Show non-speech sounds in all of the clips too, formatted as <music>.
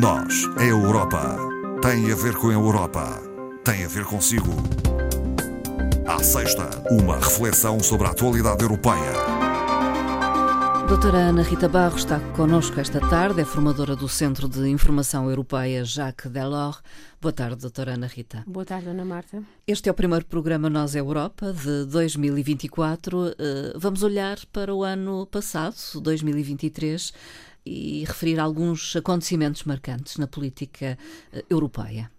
Nós, a Europa, tem a ver com a Europa, tem a ver consigo. À sexta, uma reflexão sobre a atualidade europeia. Doutora Ana Rita Barros está connosco esta tarde, é formadora do Centro de Informação Europeia Jacques Delors. Boa tarde, doutora Ana Rita. Boa tarde, Ana Marta. Este é o primeiro programa Nós Europa de 2024. Eh, vamos olhar para o ano passado, 2023 e referir alguns acontecimentos marcantes na política eh, europeia.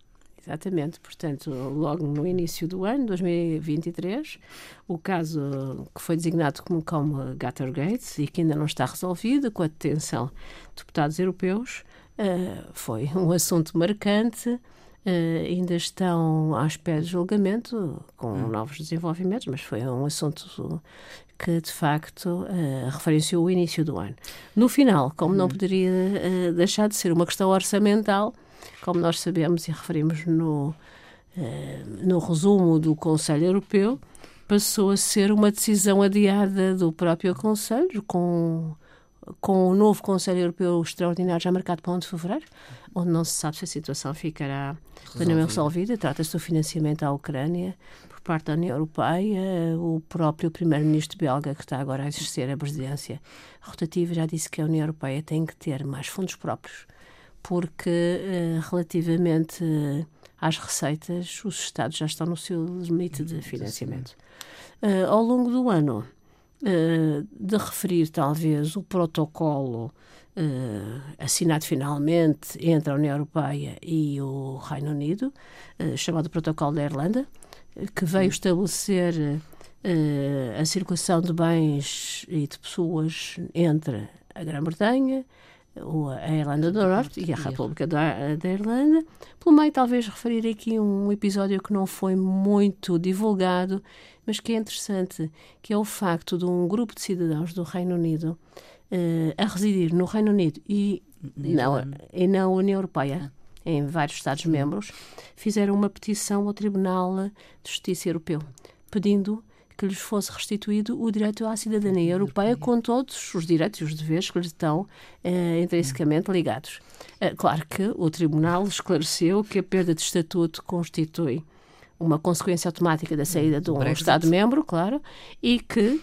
Exatamente, portanto, logo no início do ano, 2023, o caso que foi designado como, como Gattergate e que ainda não está resolvido, com a detenção de deputados europeus, uh, foi um assunto marcante. Uh, ainda estão à espera de julgamento, com hum. novos desenvolvimentos, mas foi um assunto que de facto uh, referenciou o início do ano. No final, como não uhum. poderia uh, deixar de ser uma questão orçamental, como nós sabemos e referimos no, uh, no resumo do Conselho Europeu, passou a ser uma decisão adiada do próprio Conselho, com, com o novo Conselho Europeu Extraordinário já marcado para 1 de fevereiro, onde não se sabe se a situação ficará plenamente resolvida. Trata-se do financiamento à Ucrânia, parte da União Europeia, o próprio primeiro-ministro belga, que está agora a exercer a presidência rotativa, já disse que a União Europeia tem que ter mais fundos próprios, porque eh, relativamente às receitas, os Estados já estão no seu limite de financiamento. Uh, ao longo do ano, de referir talvez o protocolo uh, assinado finalmente entre a União Europeia e o Reino Unido, chamado Protocolo da Irlanda, que veio estabelecer a circulação de bens e de pessoas entre a Grã-Bretanha, a Irlanda do Norte e a República da, da, Irlanda. Pelo meio, talvez referir aqui um episódio que não foi muito divulgado, mas que é interessante, que é o facto de um grupo de cidadãos do Reino Unido uh, a residir no Reino Unido e, não, e na União Europeia. Ah em vários Estados-membros, fizeram uma petição ao Tribunal de Justiça Europeu, pedindo que lhes fosse restituído o direito à cidadania europeia com todos os direitos e os deveres que lhes estão eh, intrinsecamente ligados. Eh, claro que o Tribunal esclareceu que a perda de estatuto constitui uma consequência automática da saída de um Estado-membro, claro, e que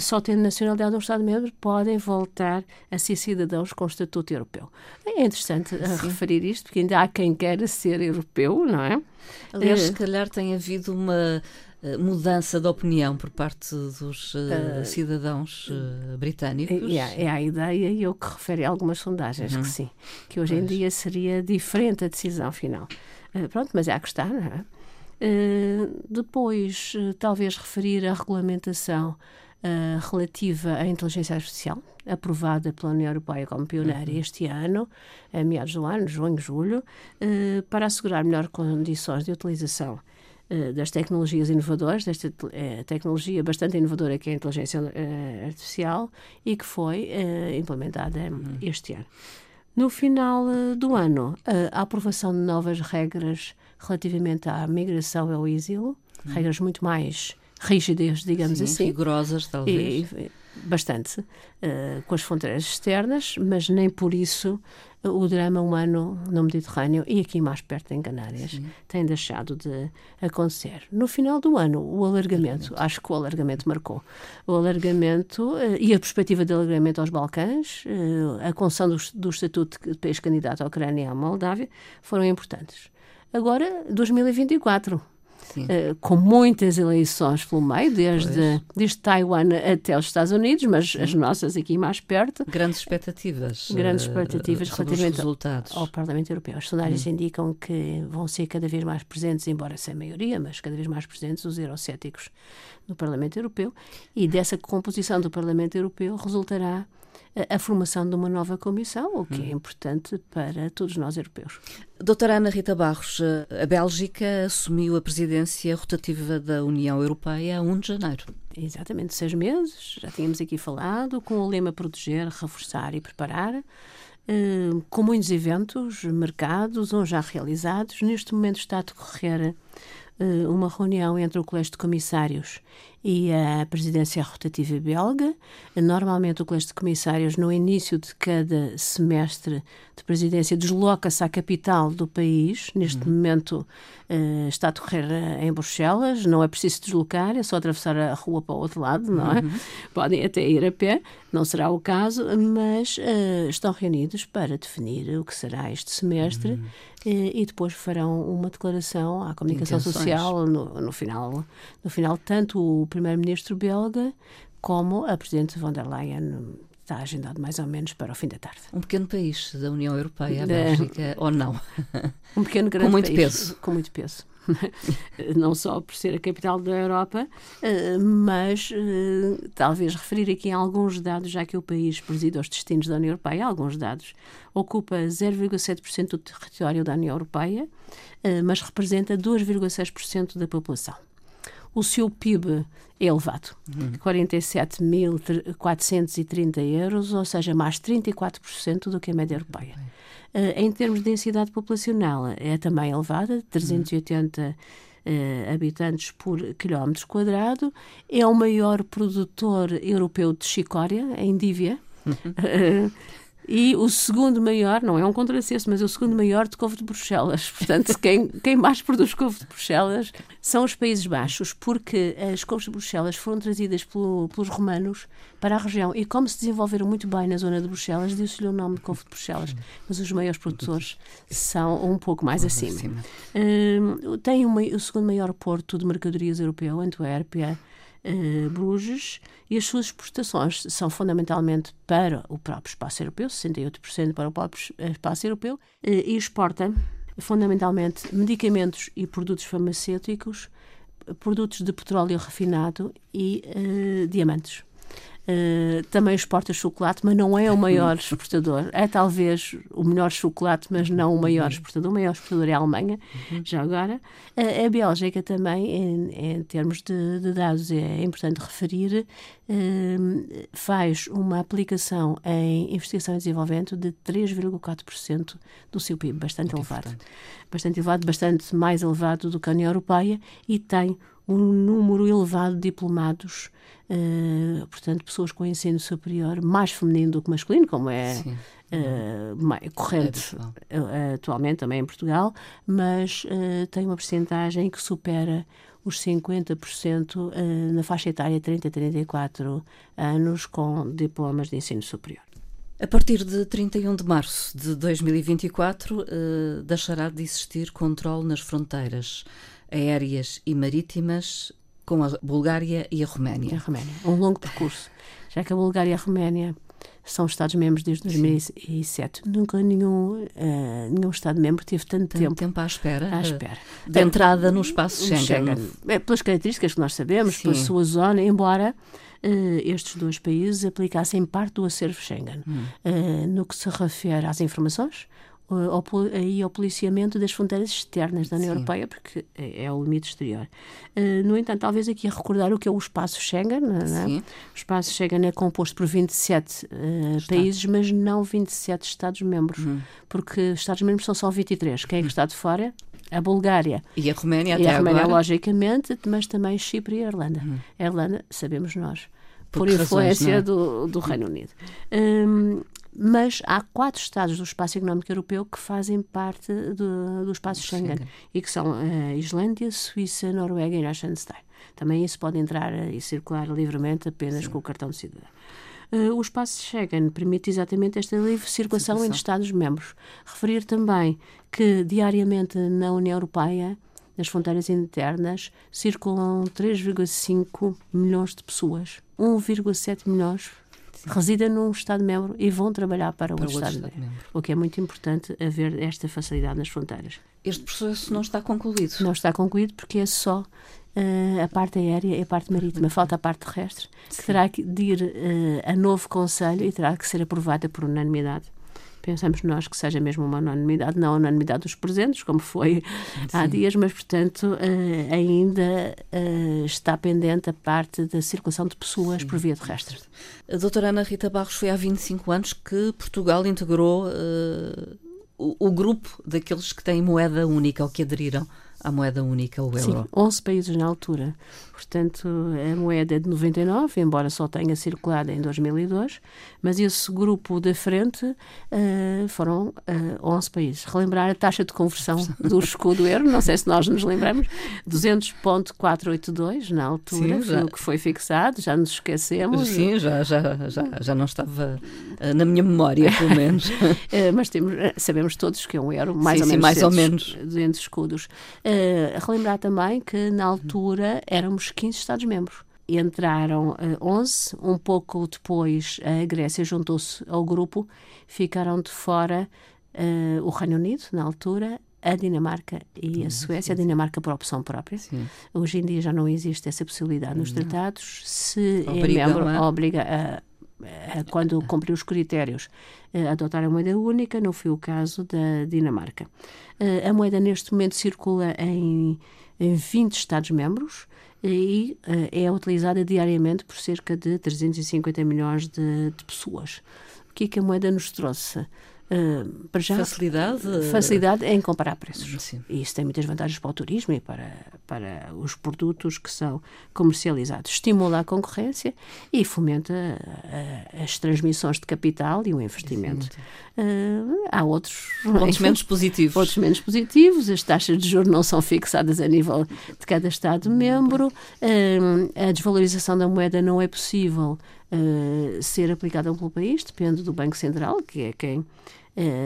só tendo nacionalidade um Estado-membro, podem voltar a ser cidadãos com estatuto europeu. É interessante eh, Sim. referir isto, porque ainda há quem queira ser europeu, não é? Aliás, uh, se calhar tem havido uma mudança de opinião por parte dos uh, cidadãos uh, britânicos. É, é, a ideia e o que refere a algumas sondagens uhum. que sim, que hoje pois. em dia seria diferente a decisão final. Uh, pronto, mas é a que está, não é? depois, talvez referir a regulamentação relativa à inteligência artificial, aprovada pela União Europeia como pioneira uhum. este ano, a meados do ano, junho, julho, para assegurar melhores condições de utilização das tecnologias inovadoras, desta tecnologia bastante inovadora que é a inteligência artificial e que foi implementada uhum. este ano. No final do ano, a aprovação de novas regras relativamente à migração ao exílio, uhum. regras muito mais rigidez, digamos Sim, assim. rigorosas, talvez. E, bastante, uh, com as fronteiras externas, mas nem por isso uh, o drama humano no Mediterrâneo e aqui mais perto em Canárias Sim. tem deixado de acontecer. No final do ano, o alargamento, acho que o alargamento marcou. O alargamento uh, e a perspectiva de alargamento aos Balcãs, a concessão do, do estatuto de país candidato à Ucrânia e à Moldávia foram importantes. Agora, 2024 uh, com muitas eleições pelo meio, desde, desde Taiwan até os Estados Unidos, mas Sim. as nossas aqui mais perto. Grandes expectativas. Grandes expectativas uh, relativamente resultados. ao Parlamento Europeu. As sondagens hum. indicam que vão ser cada vez mais presentes, embora sem maioria, mas cada vez mais presentes os eurocéticos no Parlamento Europeu, e dessa composição do Parlamento Europeu resultará a, formação de uma nova comissão, o que é importante para todos nós europeus. Doutora Ana Rita Barros, a Bélgica assumiu a presidência rotativa da União Europeia a 1 de janeiro. Exatamente, seis meses, já tínhamos aqui falado, com o lema proteger, reforçar e preparar. Uh, com muitos eventos mercados ou já realizados. Neste momento está a decorrer uh, uma reunião entre o Colégio de Comissários e a presidência rotativa belga. Normalmente, o Colégio de Comissários, no início de cada semestre de presidência, desloca-se à capital do país. Neste uhum. momento, uh, está a decorrer eh, em Bruxelas. Não é preciso deslocar, é só atravessar a rua para o outro lado, não é? Uhum. Podem até ir a pé, não será o caso, mas uh, estão reunidos para definir o que será este semestre. Uhum. E, e depois farão uma declaração à comunicação Intenções. social no, no, final, no final tanto o primeiro-ministro belga como a presidente von der Leyen está agendado mais ou menos para o fim da tarde. Um pequeno país da União Europeia, a Bélgica, ou não? <laughs> Um pequeno grande com muito país, peso. Com muito peso. <laughs> não só por ser a capital da Europa, eh, mas eh, talvez referir aqui alguns dados, já que o país preside os destinos da União Europeia, alguns dados. Ocupa 0,7% do território da União Europeia, eh, mas representa 2,6% da população o seu PIB é elevado, uhum. 47.430 euros, ou seja, mais 34% do que a média europeia. Uh, em termos de densidade populacional, é também elevada, 380 uhum. uh, habitantes por quilómetro quadrado. É o maior produtor europeu de chicória, em Dívia. Uhum. <laughs> Uh, e o segundo maior, não é um contrassenso, mas é o segundo maior de couve de Bruxelas. <laughs> Portanto, quem, quem mais produz couve de Bruxelas são os Países Baixos, porque as couves de Bruxelas foram trazidas pelo, pelos romanos para a região. E como se desenvolveram muito bem na zona de Bruxelas, deu-se-lhe o nome de couve de Bruxelas. Mas os maiores produtores são um pouco mais acima. Uh, tem uma, o segundo maior porto de mercadorias europeu, Antuérpia uh, Bruges, e as suas exportações são fundamentalmente para o próprio espaço europeu, 68% para o próprio espaço europeu, uh, e exporta fundamentalmente medicamentos e produtos farmacêuticos, produtos de petróleo refinado e uh, diamantes. Uh, também exporta chocolate, mas não é o maior <laughs> exportador. É talvez o melhor chocolate, mas não o maior uhum. exportador. O maior exportador é a Alemanha, uhum. já agora. Uh, a Bélgica também, em, em termos de, de, dados, é importante referir, uh, faz uma aplicação em investigação e desenvolvimento de 3,4% do seu PIB, bastante Muito elevado. Importante. Bastante elevado, bastante mais elevado do que a União Europeia e tem um número elevado de diplomados uh, portanto, pessoas com ensino superior mais feminino do que masculino, como é uh, corrente é atualmente também em Portugal, mas uh, tem uma percentagem que supera os 50% na faixa etária 30 a 34 anos com diplomas de ensino superior. A partir de 31 de março de 2024, deixará de existir controle nas fronteiras aéreas e marítimas com a Bulgária e a Roménia. A Roménia. Um longo percurso. Já que a Bulgária e a Roménia são Estados-membros desde 2007. Sim. Nunca nenhum, uh, nenhum Estado-membro teve tanto, tanto tempo, tempo à espera, à espera. de entrada no espaço Schengen. Schengen. É, pelas características que nós sabemos, Sim. pela sua zona, embora uh, estes dois países aplicassem parte do acervo Schengen. Hum. Uh, no que se refere às informações, ao, aí ao policiamento das fronteiras externas da União Sim. Europeia, porque é, é, o limite exterior. Uh, no entanto, talvez aqui a recordar o que é o espaço Schengen. É? O espaço Schengen é composto por 27 uh, eh, países, mas não 27 Estados-membros, uhum. porque Estados-membros são só 23. Quem é que está de fora? a Bulgária. E a Roménia até e a Roménia, agora? logicamente, mas também Chipre e a Irlanda. Uhum. A Irlanda, sabemos nós, por, por influência razões, é? do, do Reino Unido. Um, mas há quatro Estados do Espaço Económico Europeu que fazem parte do, do Espaço Schengen, Schengen, e que são a eh, Islândia, Suíça, Noruega e Liechtenstein. Também isso pode entrar e circular livremente apenas Sim. com o cartão de cidadão. Uh, o espaço Schengen permite exatamente esta livre circulação, circulação. entre Estados-membros. Referir também que diariamente na União Europeia, nas fronteiras internas, circulam 3,5 milhões de pessoas. 1,7 milhões residem num Estado-membro e vão trabalhar para, para o Estado-membro. Estado o que é muito importante haver esta facilidade nas fronteiras. Este processo não está concluído? Não está concluído porque é só uh, a parte aérea e a parte marítima. Falta a parte terrestre, que terá que ir uh, a novo Conselho e terá que ser aprovada por unanimidade pensamos nós que seja mesmo uma unanimidade, não a unanimidade dos presentes, como foi Sim. há dias, mas, portanto, uh, ainda uh, está pendente a parte da circulação de pessoas Sim. por via terrestre. A doutora Ana Rita Barros foi há 25 anos que Portugal integrou uh, o, o, grupo daqueles que têm moeda única ou que aderiram à moeda única, o euro. Sim, 11 países na altura. Portanto, a moeda é de 99, embora só tenha circulado em 2002, mas esse grupo da frente uh, foram uh, eh, 11 países. Relembrar a taxa de conversão <laughs> do escudo euro, não sei se nós nos lembramos, 200.482 na altura, Sim, já. o que foi fixado, já nos esquecemos. Sim, já, já, já, já não estava uh, na minha memória, pelo <laughs> menos. mas temos, sabemos todos que é um euro, mais sim, ou sim, menos mais 200, ou menos. 200 escudos. Relembrar também que na altura éramos 15 Estados-membros. Entraram uh, eh, 11, um pouco depois a Grécia juntou-se ao grupo, ficaram de fora uh, o Reino Unido, na altura, a Dinamarca e a Suécia, a Dinamarca por opção própria. Sim. Hoje em dia já não existe essa possibilidade nos tratados. Se obriga é membro, obriga a, quando cumprir os critérios, a adotar a moeda única, não foi o caso da Dinamarca. A moeda neste momento circula em, em 20 Estados-membros e é utilizada diariamente por cerca de 350 milhões de, de pessoas. O que é que a moeda nos trouxe? Uh, para já, facilidade? Facilidade em comparar preços. Sim. E isso tem muitas vantagens para o turismo e para, para os produtos que são comercializados. Estimula a concorrência e fomenta uh, as transmissões de capital e o investimento. Uh, há outros pontos menos positivos. Outros menos positivos. As taxas de juros não são fixadas a nível de cada Estado-membro. a desvalorização da moeda não é possível ser aplicada pelo país, depende do Banco Central, que é quem Uh,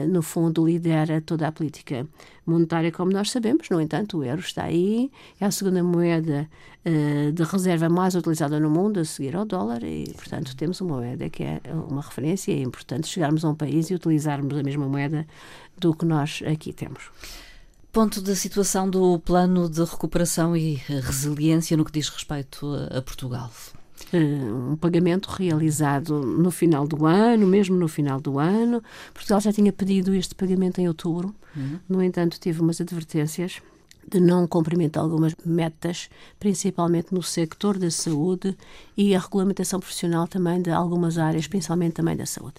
no fundo, lidera toda a política monetária, como nós sabemos. No entanto, o euro está aí, é a segunda moeda uh, de reserva mais utilizada no mundo, a seguir ao dólar, e, portanto, temos uma moeda que é uma referência. É importante chegarmos a um país e utilizarmos a mesma moeda do que nós aqui temos ponto da situação do plano de recuperação e resiliência no que diz respeito a, Portugal? Eh, um pagamento realizado no final do ano, mesmo no final do ano. Portugal já tinha pedido este pagamento em outubro, uhum. no entanto, tive umas advertências de não cumprimento algumas metas, principalmente no sector da saúde e a regulamentação profissional também de algumas áreas, principalmente também da saúde.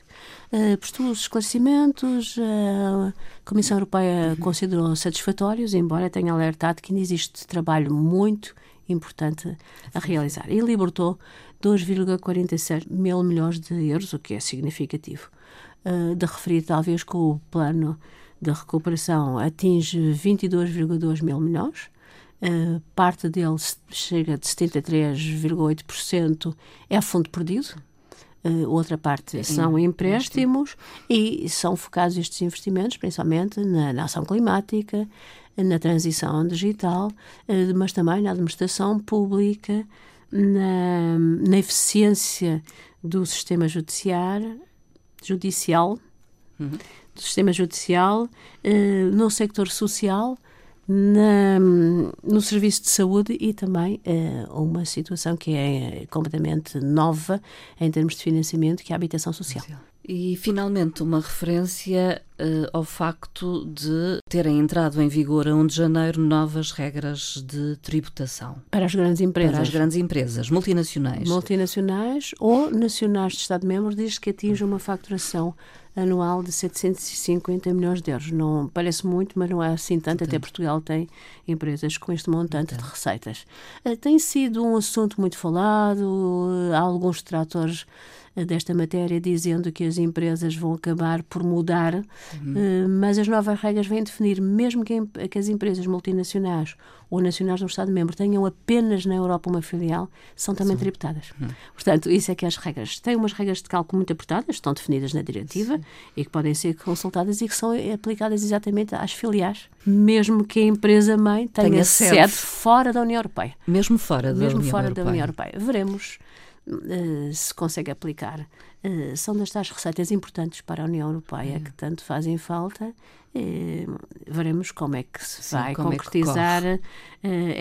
Uh, os esclarecimentos, uh, a Comissão Europeia uhum. considerou satisfatórios, embora tenha alertado que ainda existe trabalho muito importante a realizar. E libertou 2,47 mil milhões de euros, o que é significativo. Uh, de referir, talvez, que o plano de recuperação atinge 22,2 mil milhões. Uh, parte dele chega de 73,8% é fundo perdido, outra parte são empréstimos e são focados estes investimentos principalmente na, na ação climática, na transição digital, uh, mas também na administração pública, na, na eficiência do sistema judiciário, judicial, uhum. do sistema judicial, uh, no sector social, na, no serviço de saúde e também uh, uma situação que é completamente nova em termos de financiamento, que é a habitação social. E, finalmente, uma referência uh, ao facto de terem entrado em vigor a 1 de janeiro novas regras de tributação. Para as grandes empresas. Para as grandes empresas, multinacionais. Multinacionais ou nacionais de Estado-membro, diz que atinge uma faturação anual de 750 milhões de euros. Não parece muito, mas não é assim tanto. Até Portugal tem empresas com este montante de receitas. Uh, tem sido um assunto muito falado. Há alguns tratores desta matéria, dizendo que as empresas vão acabar por mudar, uhum. Eh, mas as novas regras vêm definir, mesmo que, que as empresas multinacionais ou nacionais do Estado-membro tenham apenas na Europa uma filial, são também Sim. tributadas. Uhum. Portanto, isso é que as regras. Têm umas regras de cálculo muito apertadas, estão definidas na diretiva Sim. e que podem ser consultadas e que são aplicadas exatamente às filiais, mesmo que a empresa-mãe tenha, tenha sede. sede fora da União Europeia. Mesmo fora da mesmo União fora Europeia. da União Europeia. Veremos uh, se consegue aplicar. Uh, são das tais receitas importantes para a União Europeia é. que tanto fazem falta. Uh, veremos como é que se Sim, vai é concretizar é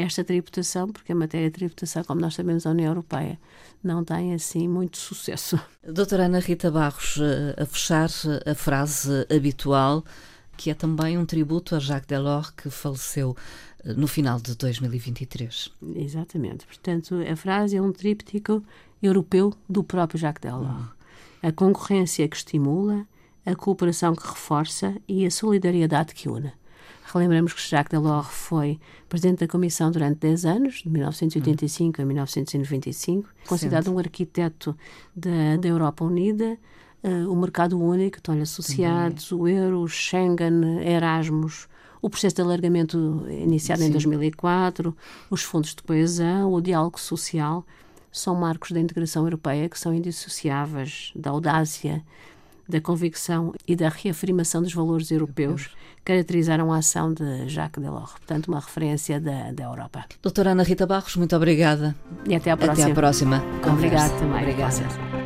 esta tributação, porque a matéria de tributação, como nós sabemos, a União Europeia não tem assim muito sucesso. Doutora Ana Rita Barros, a fechar a frase habitual, que é também um tributo a Jacques Delors, que faleceu no final de 2023. Exatamente. Portanto, a frase é um tríptico europeu do próprio Jacques Delors. A concorrência que estimula, a cooperação que reforça e a solidariedade que une. Relembramos que Jacques Delors foi presidente da Comissão durante 10 anos, de 1985 hum. a 1995, considerado um arquiteto da, da Europa Unida, uh, o mercado único, estão-lhe associados, o euro, o Schengen, Erasmus, o processo de alargamento iniciado Sim. em 2004, os fundos de coesão, o diálogo social, são marcos da integração europeia que são indissociáveis da audácia, da convicção e da reafirmação dos valores europeus caracterizaram a ação de Jacques Delors. Portanto, uma referência da, da Europa. Doutora Ana Rita Barros, muito obrigada. E até à próxima. Até à próxima. Obrigada também. Obrigada.